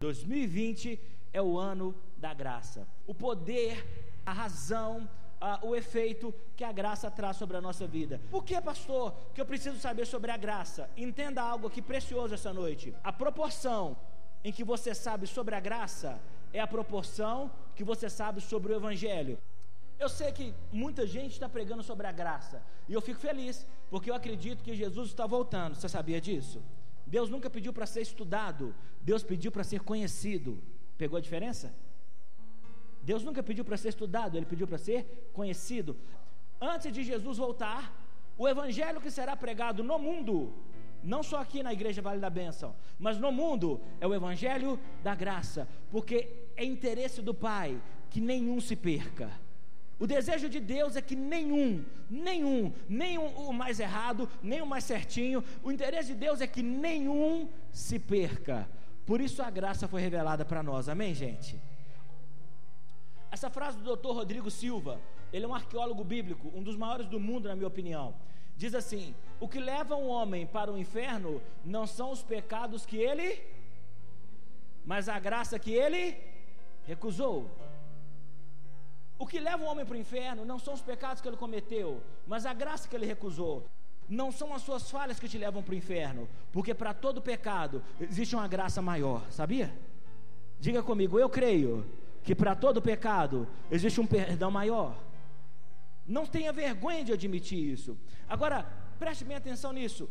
2020 é o ano da graça. O poder, a razão, a, o efeito que a graça traz sobre a nossa vida. Por que, pastor, que eu preciso saber sobre a graça? Entenda algo aqui precioso essa noite. A proporção em que você sabe sobre a graça é a proporção que você sabe sobre o Evangelho. Eu sei que muita gente está pregando sobre a graça, e eu fico feliz, porque eu acredito que Jesus está voltando. Você sabia disso? Deus nunca pediu para ser estudado, Deus pediu para ser conhecido. Pegou a diferença? Deus nunca pediu para ser estudado, Ele pediu para ser conhecido. Antes de Jesus voltar, o evangelho que será pregado no mundo, não só aqui na igreja Vale da Bênção, mas no mundo, é o evangelho da graça, porque é interesse do Pai que nenhum se perca. O desejo de Deus é que nenhum, nenhum, nem o mais errado, nem o mais certinho, o interesse de Deus é que nenhum se perca. Por isso a graça foi revelada para nós, amém, gente? Essa frase do Dr. Rodrigo Silva, ele é um arqueólogo bíblico, um dos maiores do mundo, na minha opinião. Diz assim: O que leva um homem para o inferno não são os pecados que ele, mas a graça que ele recusou. O que leva o homem para o inferno não são os pecados que ele cometeu, mas a graça que ele recusou. Não são as suas falhas que te levam para o inferno, porque para todo pecado existe uma graça maior, sabia? Diga comigo, eu creio que para todo pecado existe um perdão maior. Não tenha vergonha de admitir isso. Agora, preste bem atenção nisso.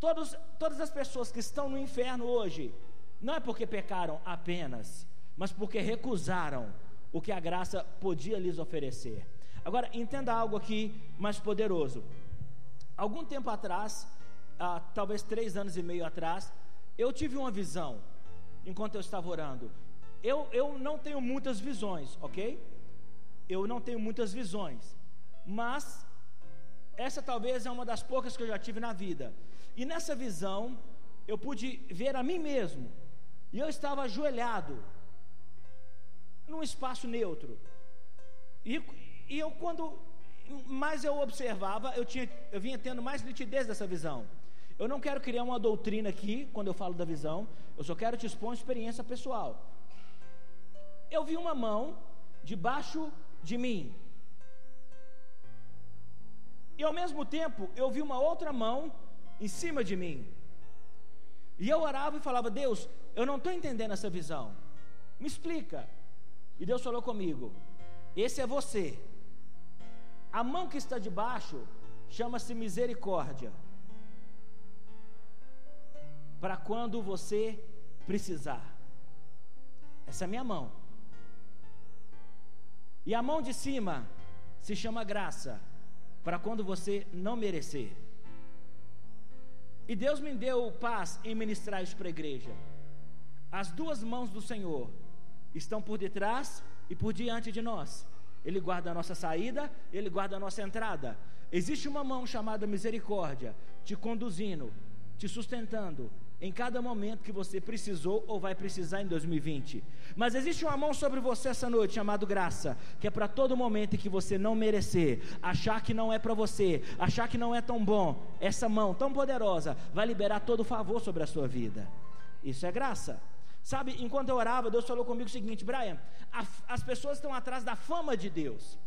Todos, todas as pessoas que estão no inferno hoje, não é porque pecaram apenas, mas porque recusaram o que a graça podia lhes oferecer. Agora, entenda algo aqui mais poderoso. Algum tempo atrás, ah, talvez três anos e meio atrás, eu tive uma visão enquanto eu estava orando. Eu, eu não tenho muitas visões, ok? Eu não tenho muitas visões, mas essa talvez é uma das poucas que eu já tive na vida. E nessa visão, eu pude ver a mim mesmo, e eu estava ajoelhado num espaço neutro. E, e eu, quando mais eu observava, eu, tinha, eu vinha tendo mais nitidez dessa visão. Eu não quero criar uma doutrina aqui, quando eu falo da visão, eu só quero te expor uma experiência pessoal. Eu vi uma mão debaixo de mim. E ao mesmo tempo, eu vi uma outra mão em cima de mim. E eu orava e falava: Deus, eu não estou entendendo essa visão. Me explica. E Deus falou comigo: Esse é você. A mão que está debaixo chama-se misericórdia. Para quando você precisar. Essa é a minha mão. E a mão de cima se chama graça. Para quando você não merecer. E Deus me deu paz em ministrar isso para a igreja. As duas mãos do Senhor estão por detrás e por diante de nós. Ele guarda a nossa saída, ele guarda a nossa entrada. Existe uma mão chamada misericórdia, te conduzindo, te sustentando em cada momento que você precisou ou vai precisar em 2020. Mas existe uma mão sobre você essa noite, chamado graça, que é para todo momento em que você não merecer, achar que não é para você, achar que não é tão bom. Essa mão tão poderosa vai liberar todo o favor sobre a sua vida. Isso é graça. Sabe, enquanto eu orava, Deus falou comigo o seguinte: Brian, a, as pessoas estão atrás da fama de Deus.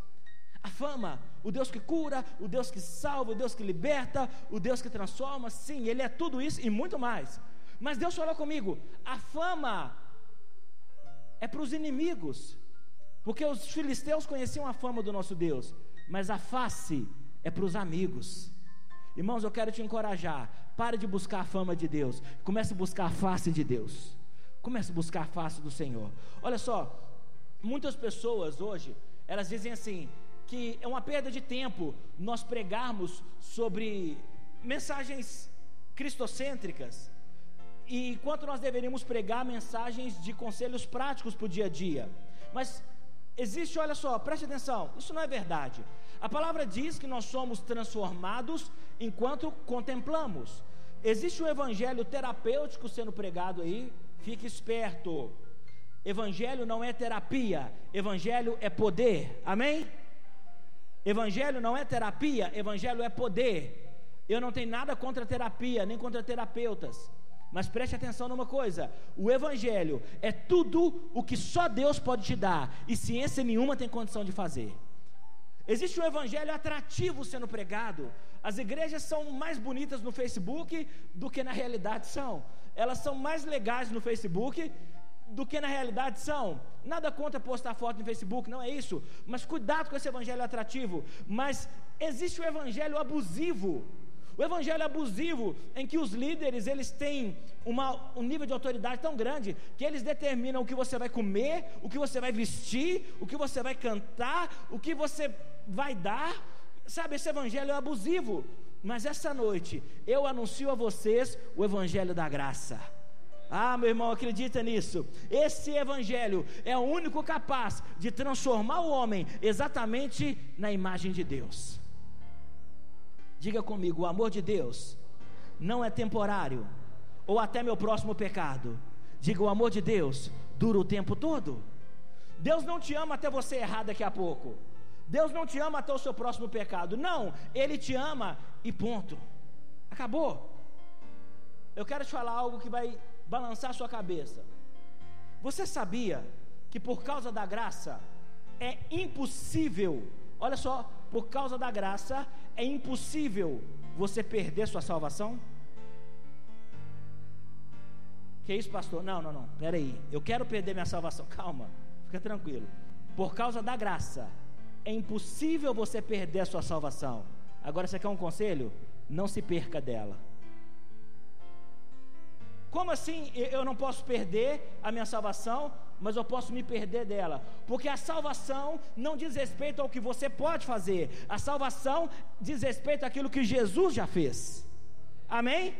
A fama, o Deus que cura, o Deus que salva, o Deus que liberta, o Deus que transforma, sim, Ele é tudo isso e muito mais. Mas Deus falou comigo: a fama é para os inimigos, porque os filisteus conheciam a fama do nosso Deus, mas a face é para os amigos. Irmãos, eu quero te encorajar. Pare de buscar a fama de Deus, comece a buscar a face de Deus. Comece a buscar a face do Senhor. Olha só, muitas pessoas hoje, elas dizem assim, que é uma perda de tempo nós pregarmos sobre mensagens cristocêntricas, e enquanto nós deveríamos pregar mensagens de conselhos práticos para o dia a dia. Mas existe, olha só, preste atenção, isso não é verdade. A palavra diz que nós somos transformados enquanto contemplamos. Existe um evangelho terapêutico sendo pregado aí, Fique esperto. Evangelho não é terapia, evangelho é poder. Amém? Evangelho não é terapia, evangelho é poder. Eu não tenho nada contra terapia, nem contra terapeutas. Mas preste atenção numa coisa: o Evangelho é tudo o que só Deus pode te dar e ciência nenhuma tem condição de fazer. Existe um Evangelho atrativo sendo pregado. As igrejas são mais bonitas no Facebook do que na realidade são. Elas são mais legais no Facebook do que na realidade são. Nada contra postar foto no Facebook, não é isso. Mas cuidado com esse evangelho atrativo. Mas existe o evangelho abusivo. O evangelho abusivo em que os líderes eles têm uma, um nível de autoridade tão grande que eles determinam o que você vai comer, o que você vai vestir, o que você vai cantar, o que você vai dar. Sabe, esse evangelho é abusivo. Mas essa noite eu anuncio a vocês o evangelho da graça. Ah, meu irmão, acredita nisso. Esse evangelho é o único capaz de transformar o homem exatamente na imagem de Deus. Diga comigo, o amor de Deus não é temporário ou até meu próximo pecado. Diga, o amor de Deus dura o tempo todo. Deus não te ama até você errar daqui a pouco. Deus não te ama até o seu próximo pecado. Não, Ele te ama e ponto. Acabou. Eu quero te falar algo que vai balançar sua cabeça. Você sabia que por causa da graça é impossível, olha só, por causa da graça é impossível você perder sua salvação? Que isso, pastor? Não, não, não. Peraí. Eu quero perder minha salvação. Calma. Fica tranquilo. Por causa da graça, é impossível você perder a sua salvação. Agora, você quer um conselho? Não se perca dela. Como assim eu não posso perder a minha salvação, mas eu posso me perder dela? Porque a salvação não diz respeito ao que você pode fazer, a salvação diz respeito àquilo que Jesus já fez. Amém?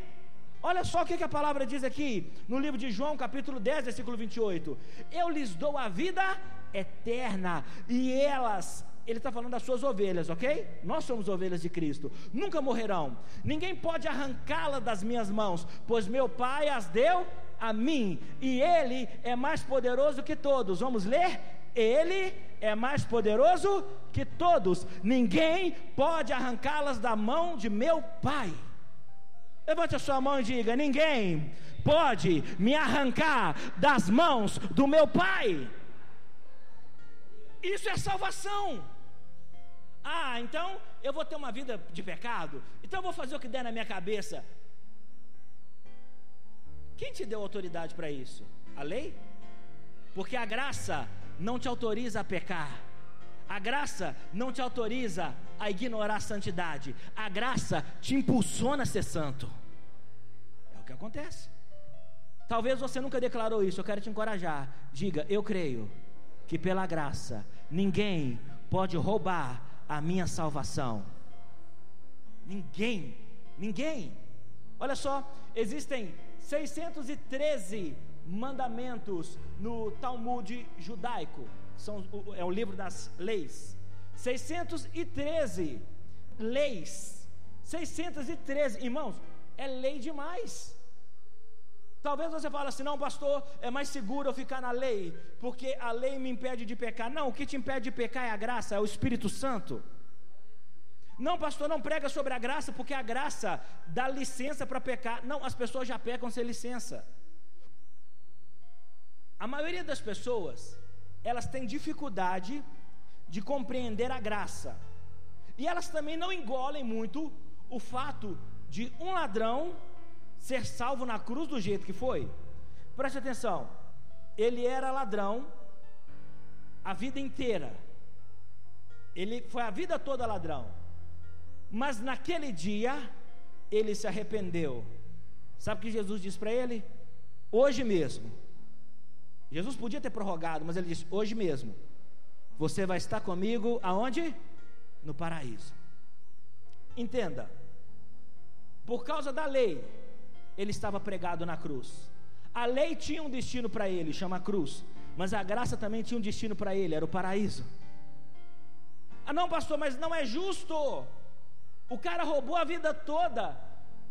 Olha só o que, a palavra diz aqui no livro de João, capítulo 10, versículo 28. Eu lhes dou a vida eterna, e elas ele está falando das suas ovelhas, ok? Nós somos ovelhas de Cristo, nunca morrerão, ninguém pode arrancá-la das minhas mãos, pois meu Pai as deu a mim, e Ele é mais poderoso que todos. Vamos ler? Ele é mais poderoso que todos, ninguém pode arrancá-las da mão de meu Pai. Levante a sua mão e diga: ninguém pode me arrancar das mãos do meu Pai. Isso é salvação. Ah, então eu vou ter uma vida de pecado, então eu vou fazer o que der na minha cabeça. Quem te deu autoridade para isso? A lei? Porque a graça não te autoriza a pecar. A graça não te autoriza a ignorar a santidade. A graça te impulsiona a ser santo. É o que acontece. Talvez você nunca declarou isso, eu quero te encorajar. Diga, eu creio que pela graça ninguém pode roubar a minha salvação. Ninguém, ninguém. Olha só, existem 613 mandamentos no Talmud judaico. São, é o livro das leis. 613 leis. 613, irmãos, é lei demais. Talvez você fale assim, não, pastor, é mais seguro eu ficar na lei, porque a lei me impede de pecar. Não, o que te impede de pecar é a graça, é o Espírito Santo. Não, pastor, não prega sobre a graça, porque a graça dá licença para pecar. Não, as pessoas já pecam sem licença. A maioria das pessoas, elas têm dificuldade de compreender a graça. E elas também não engolem muito o fato de um ladrão ser salvo na cruz do jeito que foi? Preste atenção. Ele era ladrão a vida inteira. Ele foi a vida toda ladrão. Mas naquele dia ele se arrependeu. Sabe o que Jesus disse para ele? Hoje mesmo. Jesus podia ter prorrogado, mas ele disse: Hoje mesmo. Você vai estar comigo aonde? No paraíso. Entenda. Por causa da lei, ele estava pregado na cruz. A lei tinha um destino para ele, chama cruz, mas a graça também tinha um destino para ele, era o paraíso. Ah, não, pastor, mas não é justo. O cara roubou a vida toda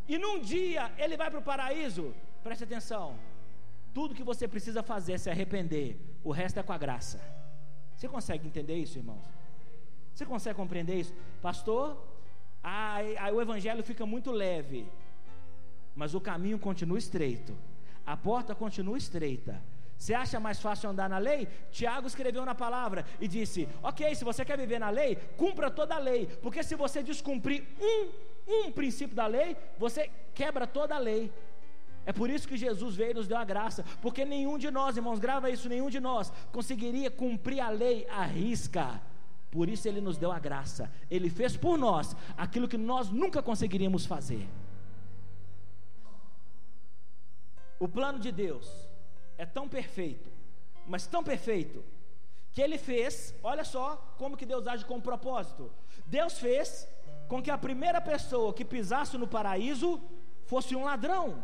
e num dia ele vai para o paraíso. Preste atenção. Tudo que você precisa fazer é se arrepender. O resto é com a graça. Você consegue entender isso, irmãos? Você consegue compreender isso? Pastor, aí o evangelho fica muito leve. Mas o caminho continua estreito, a porta continua estreita. Você acha mais fácil andar na lei? Tiago escreveu na palavra e disse: Ok, se você quer viver na lei, cumpra toda a lei, porque se você descumprir um, um princípio da lei, você quebra toda a lei. É por isso que Jesus veio e nos deu a graça, porque nenhum de nós, irmãos, grava isso, nenhum de nós conseguiria cumprir a lei à risca. Por isso ele nos deu a graça. Ele fez por nós aquilo que nós nunca conseguiríamos fazer. O plano de Deus é tão perfeito, mas tão perfeito, que ele fez, olha só como que Deus age com propósito. Deus fez com que a primeira pessoa que pisasse no paraíso fosse um ladrão.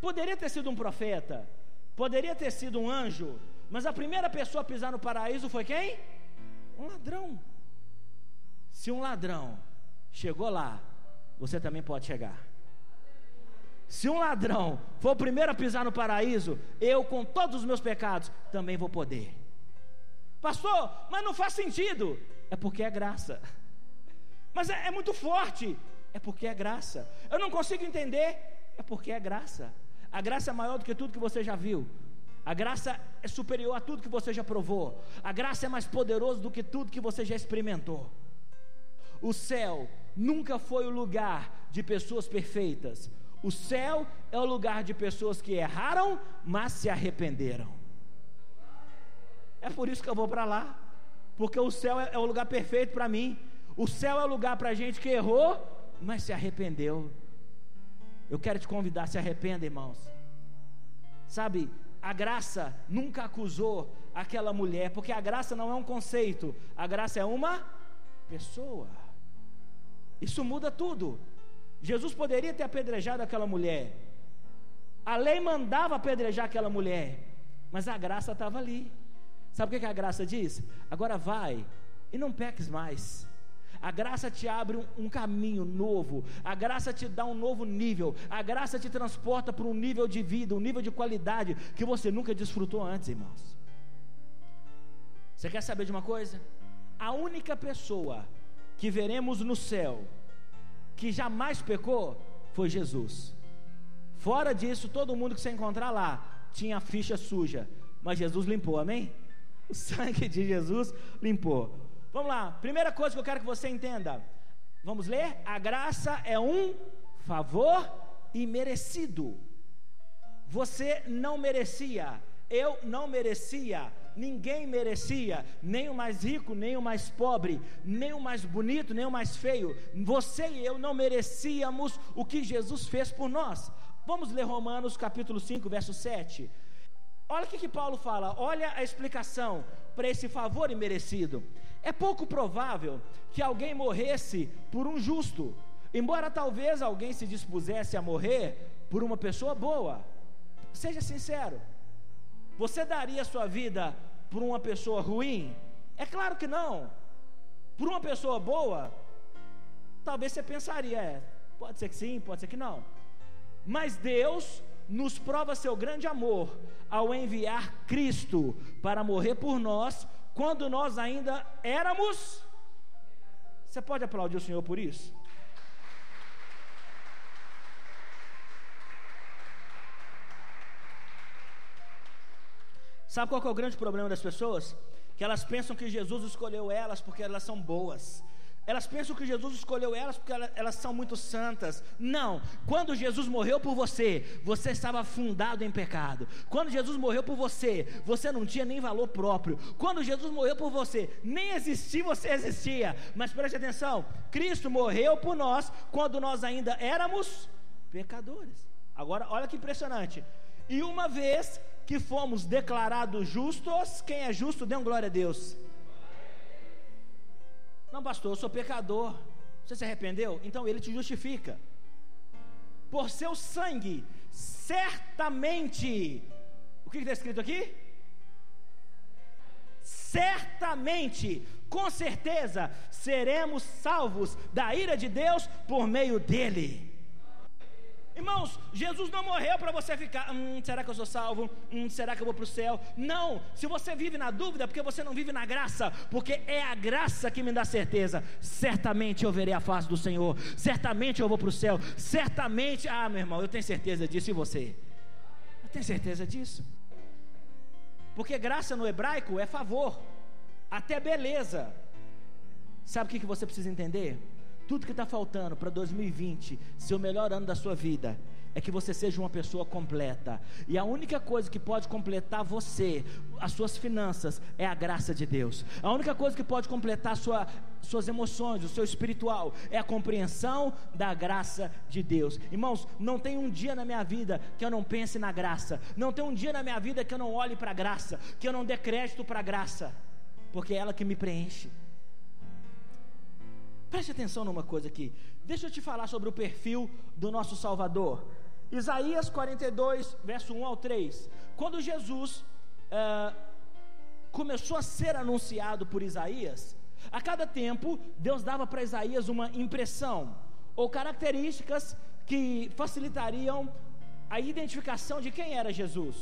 Poderia ter sido um profeta, poderia ter sido um anjo, mas a primeira pessoa a pisar no paraíso foi quem? Um ladrão. Se um ladrão chegou lá, você também pode chegar. Se um ladrão for o primeiro a pisar no paraíso, eu, com todos os meus pecados, também vou poder. Pastor, mas não faz sentido. É porque é graça. Mas é, é muito forte. É porque é graça. Eu não consigo entender. É porque é graça. A graça é maior do que tudo que você já viu. A graça é superior a tudo que você já provou. A graça é mais poderoso do que tudo que você já experimentou. O céu nunca foi o lugar de pessoas perfeitas. O céu é o lugar de pessoas que erraram, mas se arrependeram. É por isso que eu vou para lá, porque o céu é, é o lugar perfeito para mim. O céu é o lugar para gente que errou, mas se arrependeu. Eu quero te convidar, se arrependa, irmãos. Sabe, a graça nunca acusou aquela mulher, porque a graça não é um conceito, a graça é uma pessoa. Isso muda tudo. Jesus poderia ter apedrejado aquela mulher. A lei mandava apedrejar aquela mulher, mas a graça estava ali. Sabe o que a graça diz? Agora vai e não peques mais. A graça te abre um, um, caminho novo, a graça te dá um novo nível, a graça te transporta para um nível de vida, um nível de qualidade que você nunca desfrutou antes, irmãos. Você quer saber de uma coisa? A única pessoa que veremos no céu que jamais pecou foi Jesus. Fora disso, todo mundo que você encontrar lá tinha a ficha suja, mas Jesus limpou, amém? O sangue de Jesus limpou. Vamos lá, primeira coisa que eu quero que você entenda. Vamos ler? A graça é um favor imerecido. Você não merecia, eu não merecia, ninguém merecia, nem o mais rico, nem o mais pobre, nem o mais bonito, nem o mais feio. Você e eu não merecíamos o que Jesus fez por nós. Vamos ler Romanos capítulo 5, verso 7. Olha o que, que Paulo fala, olha a explicação para esse favor imerecido. É pouco provável que alguém morresse por um justo, embora talvez alguém se dispusesse a morrer por uma pessoa boa. Seja sincero, você daria sua vida por uma pessoa ruim? É claro que não. Por uma pessoa boa, talvez você pensaria, é, pode ser que sim, pode ser que não. Mas Deus nos prova seu grande amor ao enviar Cristo para morrer por nós quando nós ainda éramos. Você pode aplaudir o Senhor por isso? Sabe qual é o grande problema das pessoas? Que elas pensam que Jesus escolheu elas porque elas são boas. Elas pensam que Jesus escolheu elas porque elas, são muito santas. Não. Quando Jesus morreu por você, você estava afundado em pecado. Quando Jesus morreu por você, você não tinha nem valor próprio. Quando Jesus morreu por você, nem existir você existia. Mas preste atenção: Cristo morreu por nós quando nós ainda éramos pecadores. Agora, olha que impressionante. E uma vez que fomos declarados justos, quem é justo, dê um glória a Deus. Não, pastor, eu sou pecador. Você se arrependeu? Então ele te justifica. Por seu sangue, certamente. O que está escrito aqui? Certamente, com certeza, seremos salvos da ira de Deus por meio dele. Irmãos, Jesus não morreu para você ficar, hum, será que eu sou salvo? Hum, será que eu vou para o céu? Não, se você vive na dúvida, porque você não vive na graça, porque é a graça que me dá certeza. Certamente eu verei a face do Senhor, certamente eu vou para o céu, certamente, ah, meu irmão, eu tenho certeza disso, e você? Eu tenho certeza disso, porque graça no hebraico é favor, até beleza. Sabe o que você precisa entender? Tudo que está faltando para 2020 ser o melhor ano da sua vida é que você seja uma pessoa completa. E a única coisa que pode completar você, as suas finanças, é a graça de Deus. A única coisa que pode completar sua, suas emoções, o seu espiritual, é a compreensão da graça de Deus. Irmãos, não tem um dia na minha vida que eu não pense na graça. Não tem um dia na minha vida que eu não olhe para a graça, que eu não dê crédito para a graça, porque é ela que me preenche. Preste atenção numa coisa aqui. Deixa eu te falar sobre o perfil do nosso Salvador. Isaías 42, verso 1 ao 3. Quando Jesus uh, começou a ser anunciado por Isaías, a cada tempo Deus dava para Isaías uma impressão ou características que facilitariam a identificação de quem era Jesus.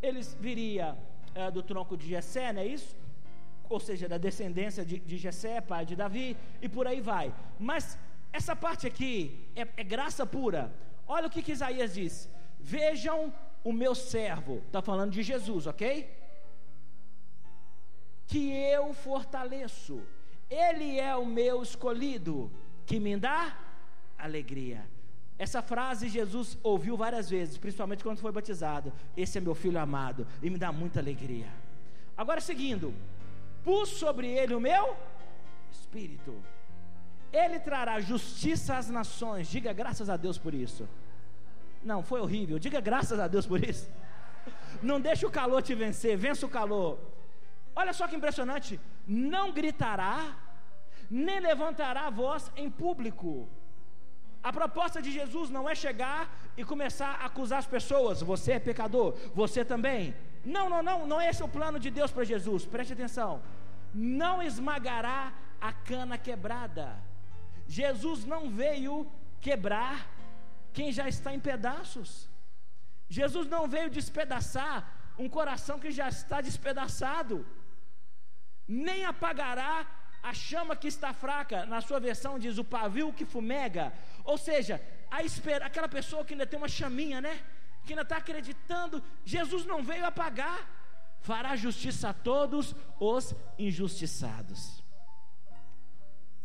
Eles viria uh, do tronco de Jessé, não é isso? Ou seja, da descendência de, de Jessé, pai de Davi, e por aí vai. Mas essa parte aqui é, é graça pura. Olha o que, que Isaías diz: Vejam o meu servo, está falando de Jesus, ok? Que eu fortaleço, ele é o meu escolhido, que me dá alegria. Essa frase Jesus ouviu várias vezes, principalmente quando foi batizado. Esse é meu filho amado e me dá muita alegria. Agora, seguindo, pus sobre ele o meu espírito. Ele trará justiça às nações. Diga graças a Deus por isso. Não, foi horrível. Diga graças a Deus por isso. Não deixe o calor te vencer, vença o calor. Olha só que impressionante. Não gritará, nem levantará a voz em público. A proposta de Jesus não é chegar e começar a acusar as pessoas. Você é pecador, você também. Não, não, não, não é esse o plano de Deus para Jesus. Preste atenção. Não esmagará a cana quebrada. Jesus não veio quebrar quem já está em pedaços. Jesus não veio despedaçar um coração que já está despedaçado. Nem apagará a chama que está fraca. Na sua versão diz o pavio que fumega. Ou seja, a aquela pessoa que ainda tem uma chaminha, né? Que ainda está acreditando, Jesus não veio apagar, fará justiça a todos os injustiçados.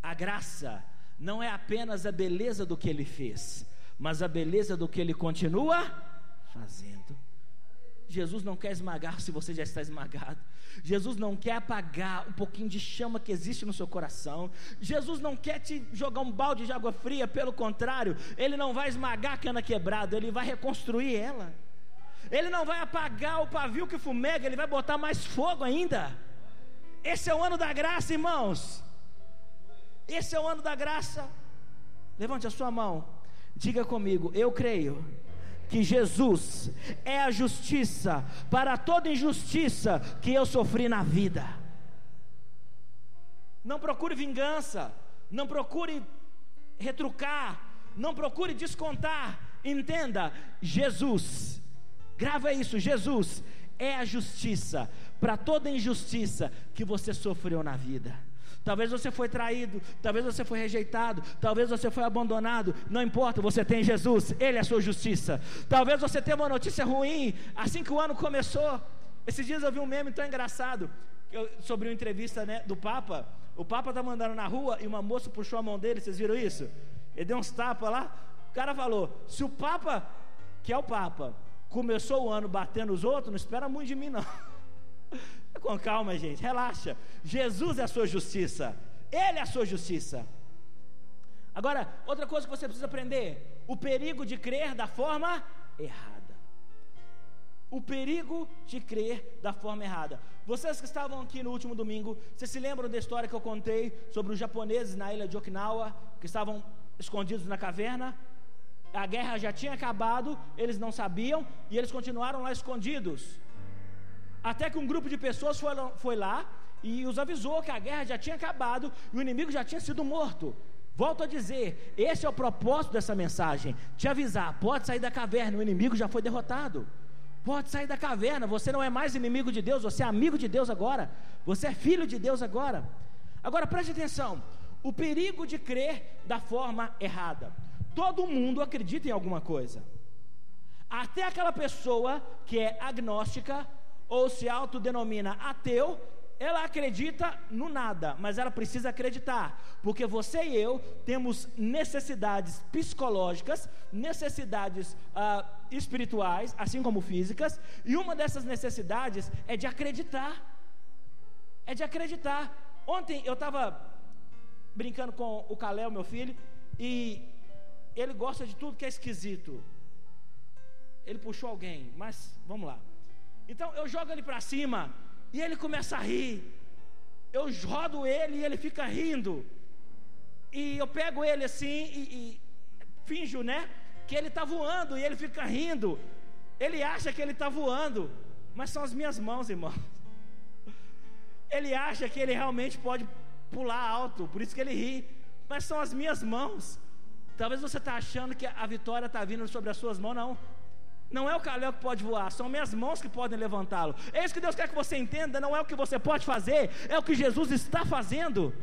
A graça não é apenas a beleza do que ele fez, mas a beleza do que ele continua fazendo. Jesus não quer esmagar se você já está esmagado. Jesus não quer apagar um pouquinho de chama que existe no seu coração. Jesus não quer te jogar um balde de água fria, pelo contrário, Ele não vai esmagar a cana quebrada, Ele vai reconstruir ela. Ele não vai apagar o pavio que fumega, Ele vai botar mais fogo ainda. Esse é o ano da graça, irmãos. Esse é o ano da graça. Levante a sua mão, diga comigo: Eu creio que Jesus é a justiça para toda injustiça que eu sofri na vida. Não procure vingança, não procure retrucar, não procure descontar. Entenda, Jesus, grava isso: Jesus é a justiça para toda injustiça que você sofreu na vida. Talvez você foi traído, talvez você foi rejeitado, talvez você foi abandonado, não importa, você tem Jesus, Ele é a sua justiça. Talvez você tenha uma notícia ruim, assim que o ano começou. Esses dias eu vi um meme tão engraçado sobre uma entrevista né, do Papa. O Papa está mandando na rua e uma moça puxou a mão dele, vocês viram isso? Ele deu uns tapas lá. O cara falou: se o Papa, que é o Papa, começou o ano batendo os outros, não espera muito de mim, não. Com calma, gente, relaxa. Jesus é a sua justiça, Ele é a sua justiça. Agora, outra coisa que você precisa aprender: o perigo de crer da forma errada. O perigo de crer da forma errada. Vocês que estavam aqui no último domingo, vocês se lembram da história que eu contei sobre os japoneses na ilha de Okinawa, que estavam escondidos na caverna? A guerra já tinha acabado, eles não sabiam e eles continuaram lá escondidos. Até que um grupo de pessoas foi, foi lá e os avisou que a guerra já tinha acabado e o inimigo já tinha sido morto. Volto a dizer, esse é o propósito dessa mensagem: te avisar, pode sair da caverna, o inimigo já foi derrotado. Pode sair da caverna, você não é mais inimigo de Deus, você é amigo de Deus agora, você é filho de Deus agora. Agora preste atenção: o perigo de crer da forma errada. Todo mundo acredita em alguma coisa, até aquela pessoa que é agnóstica ou se autodenomina ateu, ela acredita no nada, mas ela precisa acreditar, porque você e eu temos necessidades psicológicas, necessidades ah, espirituais, assim como físicas, e uma dessas necessidades é de acreditar. É de acreditar. Ontem eu estava brincando com o Calé, meu filho, e ele gosta de tudo que é esquisito. Ele puxou alguém, mas vamos lá. Então eu jogo ele para cima e ele começa a rir. Eu rodo ele e ele fica rindo. E eu pego ele assim e, e finjo, né? Que ele está voando e ele fica rindo. Ele acha que ele está voando, mas são as minhas mãos, irmão. Ele acha que ele realmente pode pular alto, por isso que ele ri, mas são as minhas mãos. Talvez você está achando que a vitória está vindo sobre as suas mãos, não. Não é o calhau que pode voar, são minhas mãos que podem levantá-lo. É isso que Deus quer que você entenda, não é o que você pode fazer, é o que Jesus está fazendo.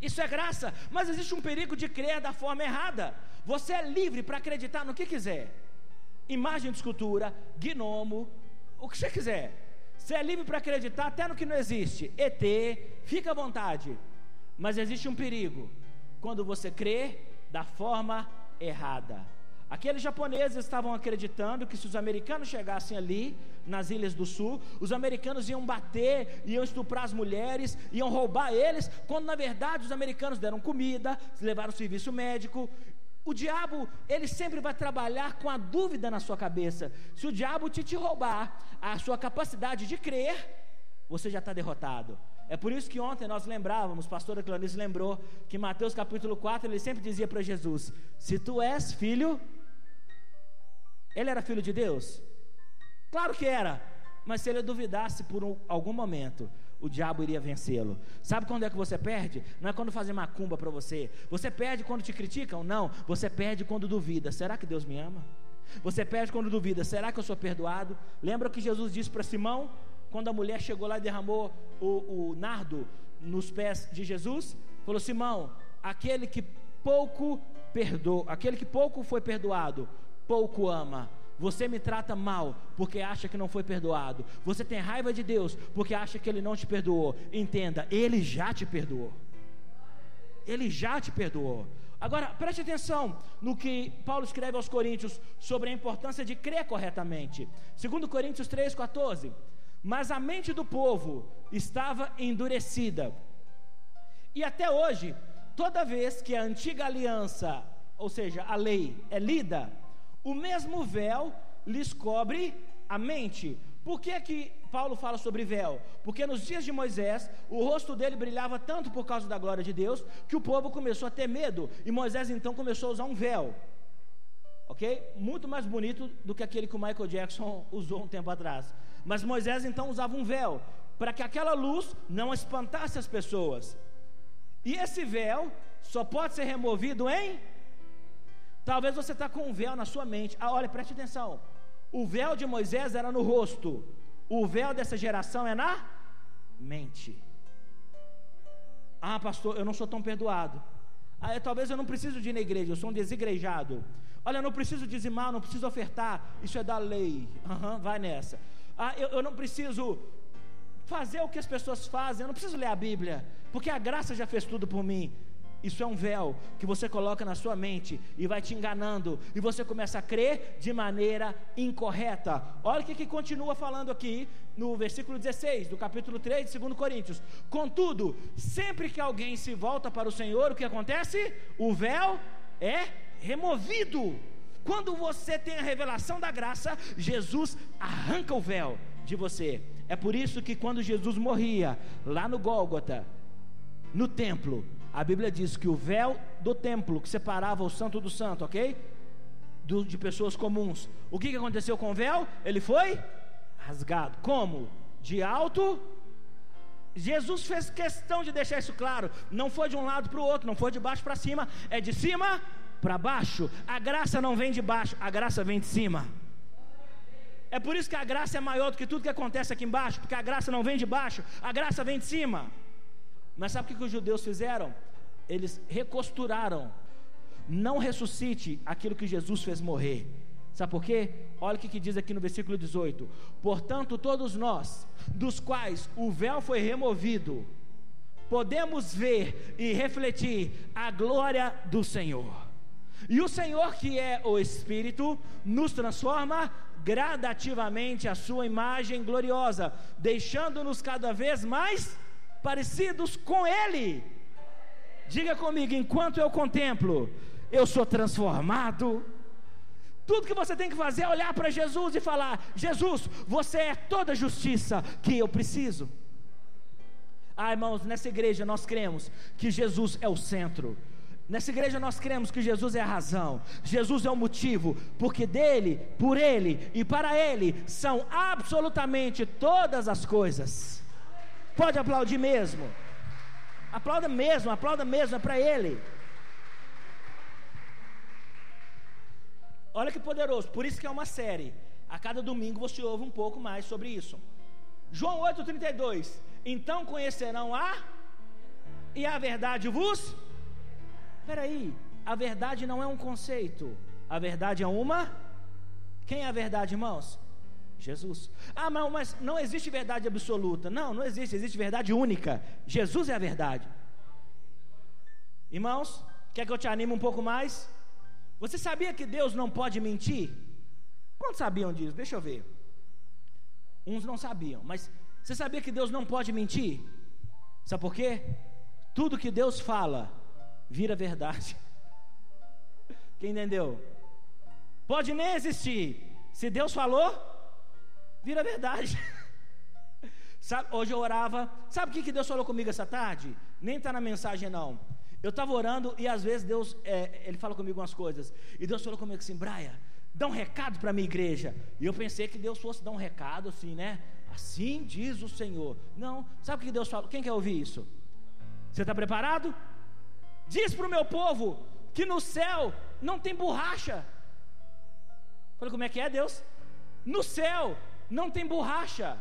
Isso é graça, mas existe um perigo de crer da forma errada. Você é livre para acreditar no que quiser. Imagem de escultura, gnomo, o que você quiser. Você é livre para acreditar até no que não existe. ET, fica à vontade. Mas existe um perigo quando você crê da forma errada. Aqueles japoneses estavam acreditando que se os americanos chegassem ali, nas ilhas do sul, os americanos iam bater, iam estuprar as mulheres, iam roubar eles, quando na verdade os americanos deram comida, levaram serviço médico. O diabo, ele sempre vai trabalhar com a dúvida na sua cabeça. Se o diabo te, te roubar a sua capacidade de crer, você já está derrotado. É por isso que ontem nós lembrávamos, pastora Clarice lembrou, que Mateus capítulo 4, ele sempre dizia para Jesus: Se tu és filho ele era filho de Deus? Claro que era, mas se ele duvidasse por um, algum momento, o diabo iria vencê-lo. Sabe quando é que você perde? Não é quando fazem macumba para você. Você perde quando te criticam? Não. Você perde quando duvida. Será que Deus me ama? Você perde quando duvida. Será que eu sou perdoado? Lembra que Jesus disse para Simão, quando a mulher chegou lá e derramou o, o nardo nos pés de Jesus? Falou: Simão, aquele que pouco perdoou, aquele que pouco foi perdoado, pouco ama. Você me trata mal porque acha que não foi perdoado. Você tem raiva de Deus porque acha que Ele não te perdoou. Entenda, Ele já te perdoou. Ele já te perdoou. Agora, preste atenção no que Paulo escreve aos Coríntios sobre a importância de crer corretamente. Segundo Coríntios 3,14. Mas a mente do povo estava endurecida. E até hoje, toda vez que a antiga aliança, ou seja, a lei, é lida, o mesmo véu lhes cobre a mente. Por que, que Paulo fala sobre véu? Porque nos dias de Moisés, o rosto dele brilhava tanto por causa da glória de Deus, que o povo começou a ter medo, e Moisés então começou a usar um véu. Ok? Muito mais bonito do que aquele que o Michael Jackson usou um tempo atrás. Mas Moisés então usava um véu, para que aquela luz não espantasse as pessoas. E esse véu só pode ser removido em Talvez você está com um véu na sua mente. Ah, olha, preste atenção. O véu de Moisés era no rosto. O véu dessa geração é na mente. Ah, pastor, eu não sou tão perdoado. Ah, talvez eu não preciso de ir na igreja, eu sou um desigrejado. Olha, eu não preciso dizimar, não preciso ofertar. Isso é da lei. Uhum, vai nessa. Ah, eu, eu não preciso fazer o que as pessoas fazem, eu não preciso ler a Bíblia, porque a graça já fez tudo por mim. Isso é um véu que você coloca na sua mente e vai te enganando, e você começa a crer de maneira incorreta. Olha o que, que continua falando aqui no versículo 16 do capítulo 3 de 2 Coríntios. Contudo, sempre que alguém se volta para o Senhor, o que acontece? O véu é removido. Quando você tem a revelação da graça, Jesus arranca o véu de você. É por isso que quando Jesus morria lá no Gólgota, no templo, a Bíblia diz que o véu do templo que separava o santo do santo, ok? Do, de pessoas comuns. O que, que aconteceu com o véu? Ele foi rasgado. Como? De alto. Jesus fez questão de deixar isso claro. Não foi de um lado para o outro, não foi de baixo para cima, é de cima para baixo. A graça não vem de baixo, a graça vem de cima. É por isso que a graça é maior do que tudo que acontece aqui embaixo, porque a graça não vem de baixo, a graça vem de cima. Mas sabe o que os judeus fizeram? Eles recosturaram. Não ressuscite aquilo que Jesus fez morrer. Sabe por quê? Olha o que diz aqui no versículo 18: Portanto, todos nós, dos quais o véu foi removido, podemos ver e refletir a glória do Senhor. E o Senhor, que é o Espírito, nos transforma gradativamente a sua imagem gloriosa, deixando-nos cada vez mais parecidos com Ele. Diga comigo, enquanto eu contemplo, eu sou transformado. Tudo que você tem que fazer é olhar para Jesus e falar: Jesus, você é toda a justiça que eu preciso. Ah, irmãos, nessa igreja nós cremos que Jesus é o centro. Nessa igreja nós cremos que Jesus é a razão, Jesus é o motivo, porque dele, por ele e para ele são absolutamente todas as coisas. Pode aplaudir mesmo. Aplauda mesmo, aplauda mesmo, é para ele. Olha que poderoso, por isso que é uma série. A cada domingo você ouve um pouco mais sobre isso. João 8,32. Então conhecerão a e a verdade vos Espera aí, a verdade não é um conceito, a verdade é uma. Quem é a verdade, irmãos? Jesus. Ah, mas não existe verdade absoluta. Não, não existe, existe verdade única. Jesus é a verdade. Irmãos, quer que eu te anime um pouco mais? Você sabia que Deus não pode mentir? Quantos sabiam disso? Deixa eu ver. Uns não sabiam, mas você sabia que Deus não pode mentir? Sabe por quê? Tudo que Deus fala vira verdade. Quem entendeu? Pode nem existir. Se Deus falou, vira verdade. Sabe, hoje eu orava. Sabe o que, que Deus falou comigo essa tarde? Nem está na mensagem, não. Eu estava orando e às vezes Deus, é, Ele fala comigo umas coisas. E Deus falou comigo assim: Braia, dá um recado para a minha igreja. E eu pensei que Deus fosse dar um recado assim, né? Assim diz o Senhor. Não, sabe o que Deus falou? Quem quer ouvir isso? Você está preparado? Diz para o meu povo que no céu não tem borracha. Falei, como é que é, Deus? No céu não tem borracha.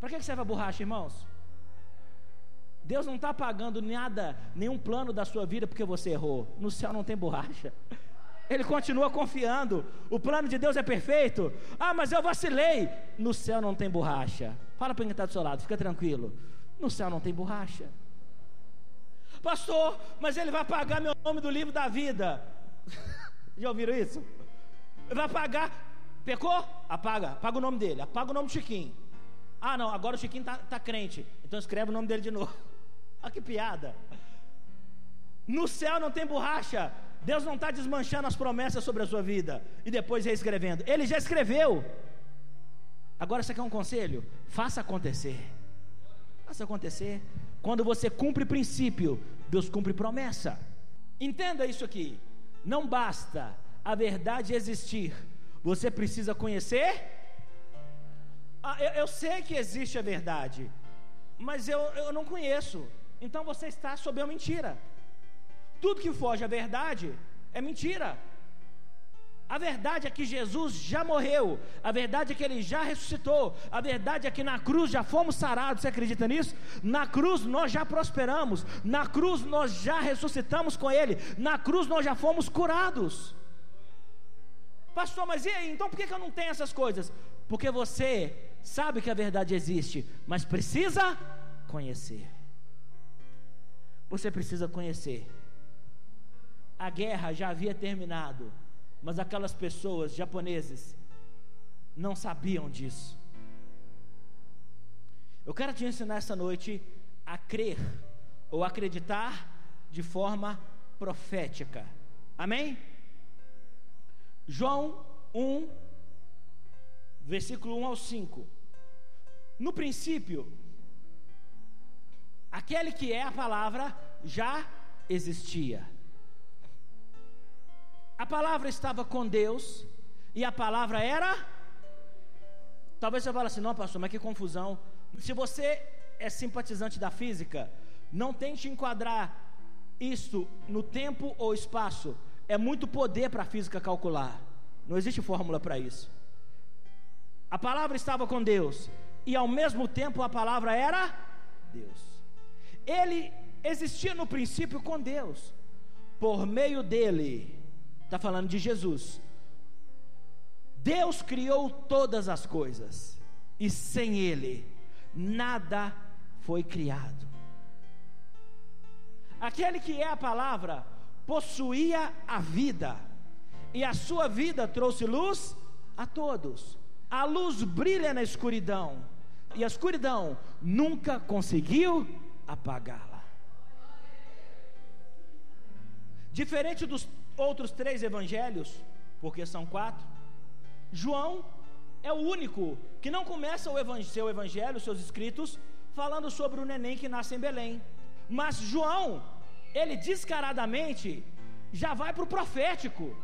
Para que serve a borracha, irmãos? Deus não está pagando nada, nenhum plano da sua vida porque você errou. No céu não tem borracha. Ele continua confiando. O plano de Deus é perfeito. Ah, mas eu vacilei. No céu não tem borracha. Fala para quem está do seu lado, fica tranquilo. No céu não tem borracha. Pastor, mas ele vai apagar meu nome do livro da vida. Já ouviram isso? Vai apagar. Pecou? Apaga. Apaga o nome dele. Apaga o nome do Chiquinho. Ah, não, agora o Chiquinho está tá crente. Então escreve o nome dele de novo. Olha que piada. No céu não tem borracha. Deus não está desmanchando as promessas sobre a sua vida e depois reescrevendo. Ele já escreveu. Agora você quer um conselho? Faça acontecer. Faça acontecer. Quando você cumpre princípio, Deus cumpre promessa. Entenda isso aqui. Não basta a verdade existir, você precisa conhecer. Ah, eu, eu, sei que existe a verdade, mas eu, eu não conheço. Então você está sob a mentira. Tudo que foge à verdade é mentira. A verdade é que Jesus já morreu, a verdade é que ele já ressuscitou, a verdade é que na cruz já fomos sarados, você acredita nisso? Na cruz nós já prosperamos, na cruz nós já ressuscitamos com ele, na cruz nós já fomos curados. Pastor, mas e aí? Então por que, eu não tenho essas coisas? Porque você sabe que a verdade existe, mas precisa conhecer. Você precisa conhecer. A guerra já havia terminado mas aquelas pessoas japoneses não sabiam disso. Eu quero te ensinar essa noite a crer ou acreditar de forma profética. Amém? João 1, versículo 1 ao 5. No princípio, aquele que é a palavra já existia. A palavra estava com Deus e a palavra era. Talvez você fale assim, não, pastor, mas que confusão. Se você é simpatizante da física, não tente enquadrar isso no tempo ou espaço. É muito poder para a física calcular. Não existe fórmula para isso. A palavra estava com Deus e ao mesmo tempo a palavra era Deus. Ele existia no princípio com Deus. Por meio dele, está falando de Jesus. Deus criou todas as coisas e sem ele nada foi criado. Aquele que é a palavra possuía a vida, e a sua vida trouxe luz a todos. A luz brilha na escuridão, e a escuridão nunca conseguiu apagá-la. Diferente dos outros três evangelhos, porque são quatro, João é o único que não começa o evangelho, seu evangelho, seus escritos, falando sobre o neném que nasce em Belém. Mas João, ele descaradamente já vai para o profético.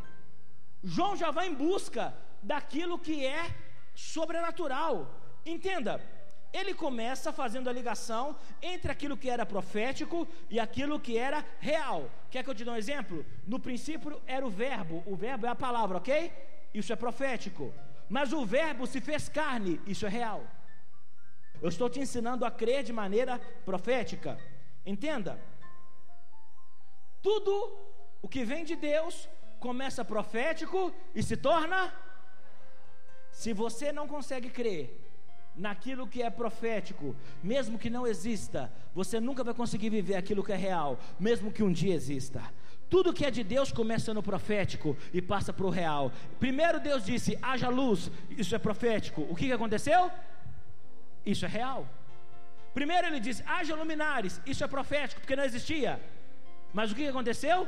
João já vai em busca daquilo que é sobrenatural. Entenda, ele começa fazendo a ligação entre aquilo que era profético e aquilo que era real. Quer que eu te dê um exemplo? No princípio era o verbo, o verbo é a palavra, ok? Isso é profético. Mas o verbo se fez carne, isso é real. Eu estou te ensinando a crer de maneira profética. Entenda. Tudo o que vem de Deus começa profético e se torna. Se você não consegue crer naquilo que é profético, mesmo que não exista, você nunca vai conseguir viver aquilo que é real, mesmo que um dia exista. Tudo que é de Deus começa no profético e passa para o real. Primeiro Deus disse: haja luz, isso é profético. O que, que aconteceu? Isso é real. Primeiro ele disse: haja luminares, isso é profético, porque não existia. Mas o que, aconteceu?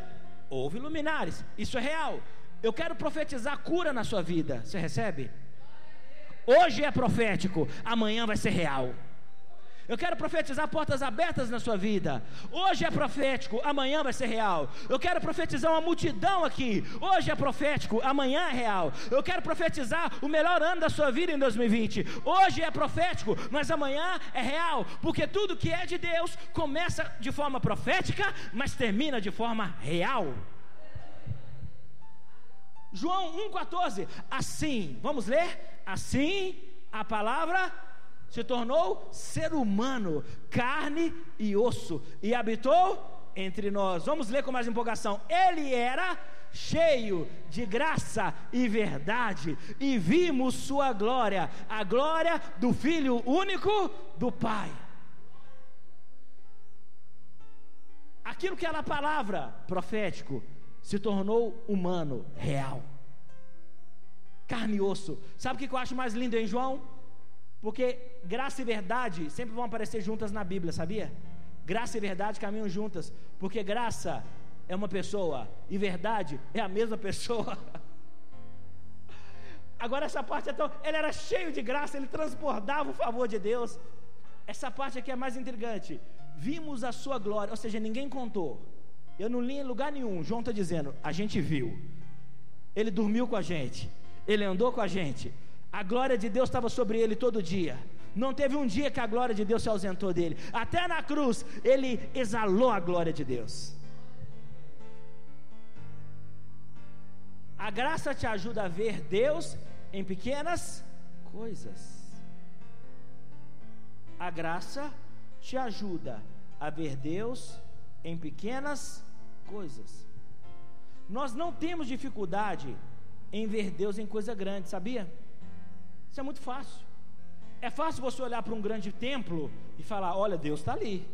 Houve luminares, isso é real. Eu quero profetizar cura na sua vida. Você recebe? Hoje é profético, amanhã vai ser real. Eu quero profetizar portas abertas na sua vida. Hoje é profético, amanhã vai ser real. Eu quero profetizar uma multidão aqui. Hoje é profético, amanhã é real. Eu quero profetizar o melhor ano da sua vida em 2020. Hoje é profético, mas amanhã é real. Porque tudo que é de Deus começa de forma profética, mas termina de forma real. João 1,14. Assim, vamos ler? Assim a palavra se tornou ser humano, carne e osso, e habitou entre nós. Vamos ler com mais empolgação. Ele era cheio de graça e verdade, e vimos sua glória, a glória do Filho único do Pai. Aquilo que era a palavra profético se tornou humano, real. Carne e osso. Sabe o que eu acho mais lindo em João? Porque graça e verdade sempre vão aparecer juntas na Bíblia, sabia? Graça e verdade caminham juntas, porque graça é uma pessoa e verdade é a mesma pessoa. Agora essa parte é tão, ele era cheio de graça, ele transbordava o favor de Deus. Essa parte aqui é mais intrigante. Vimos a sua glória, ou seja, ninguém contou. Eu não li em lugar nenhum. João está dizendo, a gente viu. Ele dormiu com a gente, ele andou com a gente, a glória de Deus estava sobre ele todo dia. Não teve um dia que a glória de Deus se ausentou dele. Até na cruz, ele exalou a glória de Deus. A graça te ajuda a ver Deus em pequenas coisas. A graça te ajuda a ver Deus em pequenas coisas. Nós não temos dificuldade em ver Deus em coisa grande, sabia? Isso é muito fácil. É fácil você olhar para um grande templo e falar: Olha, Deus está ali.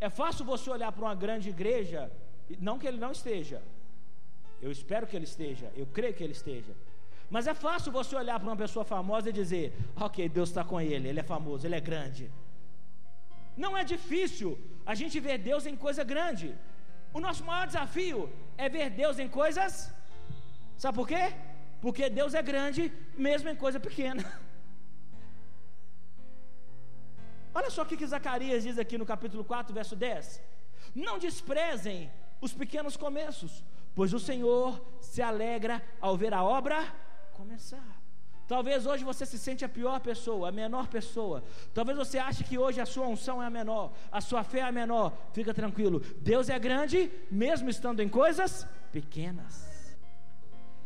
É fácil você olhar para uma grande igreja, não que ele não esteja. Eu espero que ele esteja, eu creio que ele esteja. Mas é fácil você olhar para uma pessoa famosa e dizer: Ok, Deus está com ele, ele é famoso, ele é grande. Não é difícil a gente ver Deus em coisa grande. O nosso maior desafio é ver Deus em coisas. Sabe por quê? Porque Deus é grande, mesmo em coisa pequena. Olha só o que, que Zacarias diz aqui no capítulo 4, verso 10. Não desprezem os pequenos começos, pois o Senhor se alegra ao ver a obra começar. Talvez hoje você se sente a pior pessoa, a menor pessoa. Talvez você ache que hoje a sua unção é a menor, a sua fé é a menor. Fica tranquilo. Deus é grande, mesmo estando em coisas pequenas.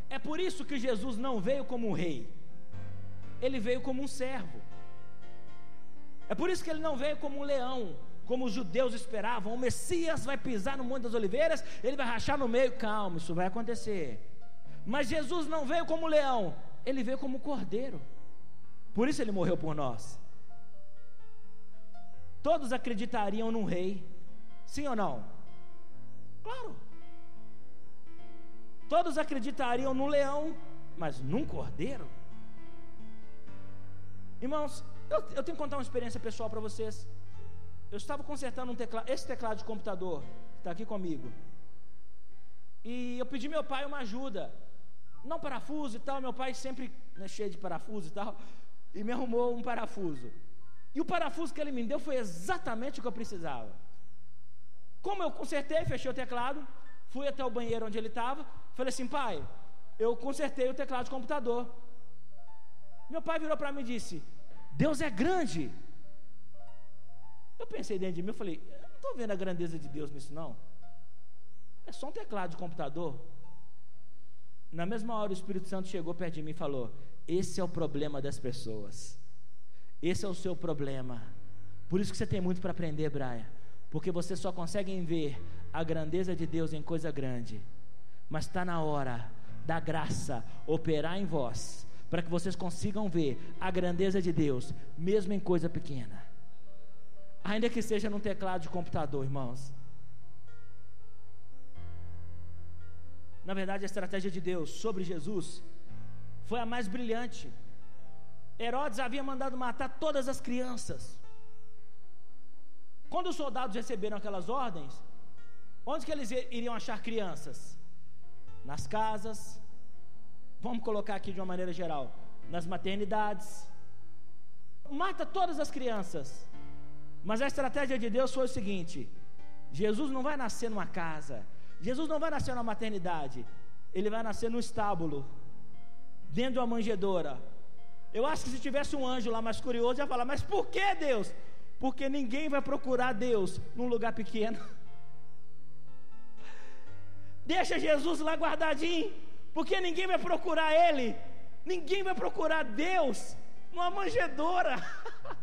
É por isso que Jesus não veio como um rei. Ele veio como um servo. É por isso que ele não veio como um leão, como os judeus esperavam. O Messias vai pisar no Monte das Oliveiras, ele vai rachar no meio. Calma, isso vai acontecer. Mas Jesus não veio como leão, ele veio como cordeiro. Por isso ele morreu por nós. Todos acreditariam num rei, sim ou não? Claro. Todos acreditariam num leão, mas num cordeiro? Irmãos, eu, eu tenho que contar uma experiência pessoal para vocês. Eu estava consertando um teclado, esse teclado de computador, que está aqui comigo. E eu pedi meu pai uma ajuda não parafuso e tal. Meu pai sempre né, cheio de parafuso e tal, e me arrumou um parafuso. E o parafuso que ele me deu foi exatamente o que eu precisava. Como eu consertei, fechei o teclado, fui até o banheiro onde ele estava, falei assim, pai, eu consertei o teclado de computador. Meu pai virou para mim e disse: Deus é grande. Eu pensei dentro de mim, eu falei, eu não estou vendo a grandeza de Deus nisso não. É só um teclado de computador. Na mesma hora, o Espírito Santo chegou perto de mim e falou: Esse é o problema das pessoas. Esse é o seu problema. Por isso que você tem muito para aprender, Braia. Porque você só consegue ver a grandeza de Deus em coisa grande. Mas está na hora da graça operar em vós, para que vocês consigam ver a grandeza de Deus, mesmo em coisa pequena. Ainda que seja num teclado de computador, irmãos. na verdade, a estratégia de Deus sobre Jesus foi a mais brilhante. Herodes havia mandado matar todas as crianças. Quando os soldados receberam aquelas ordens, onde que eles iriam achar crianças? Nas casas, vamos colocar aqui de uma maneira geral, nas maternidades. Mata todas as crianças. Mas a estratégia de Deus foi o seguinte: Jesus não vai nascer numa casa, Jesus não vai nascer na maternidade, ele vai nascer no estábulo, dentro de uma manjedoura. Eu acho que se tivesse um anjo lá mais curioso, ia falar: Mas por que Deus? Porque ninguém vai procurar Deus num lugar pequeno. Deixa Jesus lá guardadinho, porque ninguém vai procurar Ele, ninguém vai procurar Deus numa manjedoura.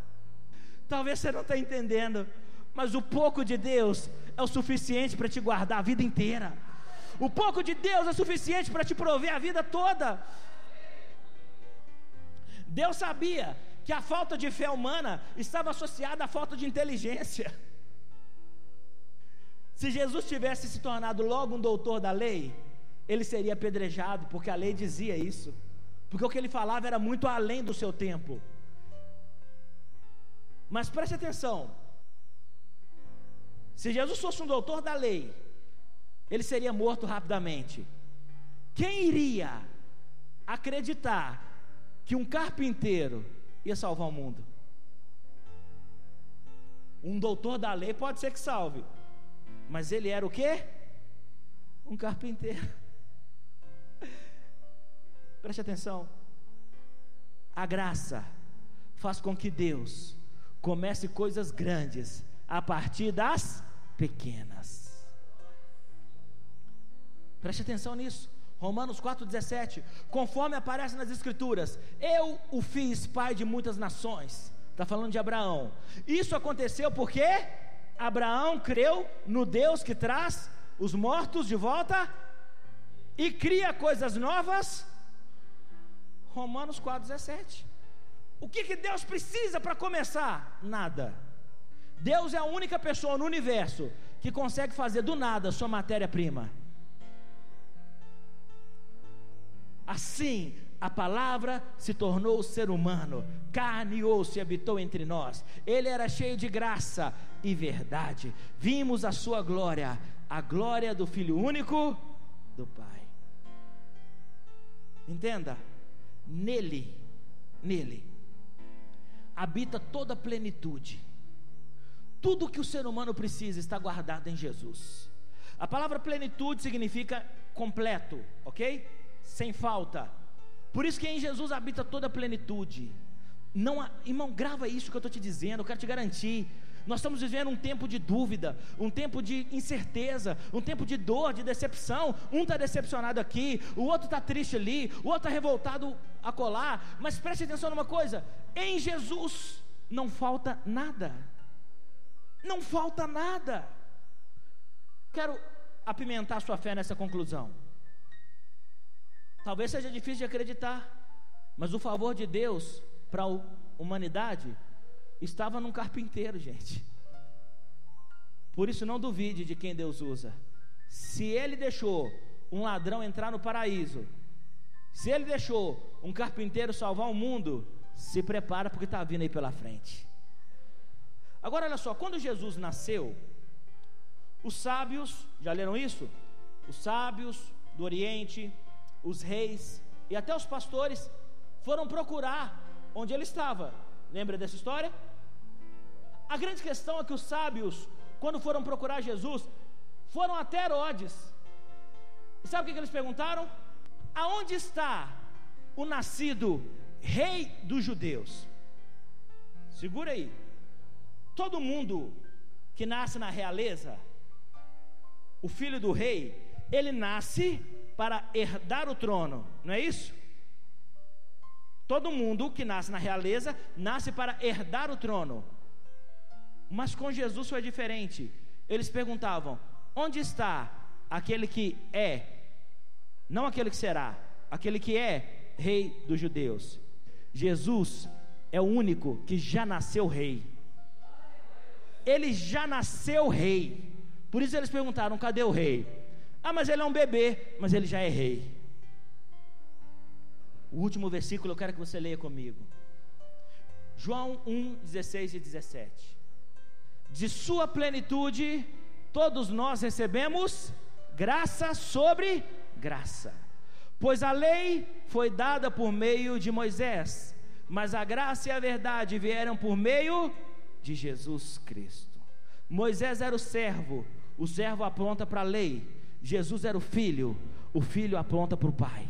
Talvez você não está entendendo, mas o pouco de Deus é o suficiente para te guardar a vida inteira. O pouco de Deus é suficiente para te prover a vida toda. Deus sabia que a falta de fé humana estava associada à falta de inteligência. Se Jesus tivesse se tornado logo um doutor da lei, ele seria apedrejado, porque a lei dizia isso. Porque o que ele falava era muito além do seu tempo. Mas preste atenção: se Jesus fosse um doutor da lei, ele seria morto rapidamente. Quem iria acreditar que um carpinteiro ia salvar o mundo? Um doutor da lei pode ser que salve, mas ele era o quê? Um carpinteiro. Preste atenção. A graça faz com que Deus comece coisas grandes a partir das pequenas. Preste atenção nisso. Romanos 4,17. Conforme aparece nas Escrituras, eu o fiz pai de muitas nações. Está falando de Abraão. Isso aconteceu porque Abraão creu no Deus que traz os mortos de volta e cria coisas novas. Romanos 4,17. O que, que Deus precisa para começar? Nada. Deus é a única pessoa no universo que consegue fazer do nada sua matéria-prima. Assim, a palavra se tornou ser humano, carne e osso e habitou entre nós. Ele era cheio de graça e verdade. Vimos a sua glória, a glória do Filho único do Pai. Entenda, nele, nele, habita toda a plenitude tudo que o ser humano precisa está guardado em Jesus. A palavra plenitude significa completo, ok? Sem falta. Por isso que em Jesus habita toda a plenitude. Não, irmão, grava isso que eu estou te dizendo, eu quero te garantir. Nós estamos vivendo um tempo de dúvida, um tempo de incerteza, um tempo de dor, de decepção. Um está decepcionado aqui, o outro está triste ali, o outro está revoltado a colar. Mas preste atenção numa coisa: em Jesus não falta nada. Não falta nada. Quero apimentar sua fé nessa conclusão. Talvez seja difícil de acreditar, mas o favor de Deus para a humanidade estava num carpinteiro, gente. Por isso não duvide de quem Deus usa. Se ele deixou um ladrão entrar no paraíso, se ele deixou um carpinteiro salvar o mundo, se prepara porque está vindo aí pela frente. Agora olha só, quando Jesus nasceu, os sábios, já leram isso? Os sábios do Oriente, os reis e até os pastores foram procurar onde ele estava. Lembra dessa história? A grande questão é que os sábios, quando foram procurar Jesus, foram até Herodes. E sabe o que, eles perguntaram? Aonde está o nascido rei dos judeus? Segura aí. Todo mundo que nasce na realeza, o filho do rei, ele nasce para herdar o trono, não é isso? Todo mundo que nasce na realeza nasce para herdar o trono. Mas com Jesus foi diferente. Eles perguntavam: onde está aquele que é, não aquele que será, aquele que é rei dos judeus? Jesus é o único que já nasceu rei. Ele já nasceu rei. Por isso eles perguntaram: cadê o rei? Ah, mas ele é um bebê, mas ele já é rei. O último versículo eu quero que você leia comigo. João 1, 16 e 17. De sua plenitude, todos nós recebemos graça sobre graça. Pois a lei foi dada por meio de Moisés, mas a graça e a verdade vieram por meio de Jesus Cristo. Moisés era o servo, o servo aponta para a lei. Jesus era o filho, o filho aponta para o Pai.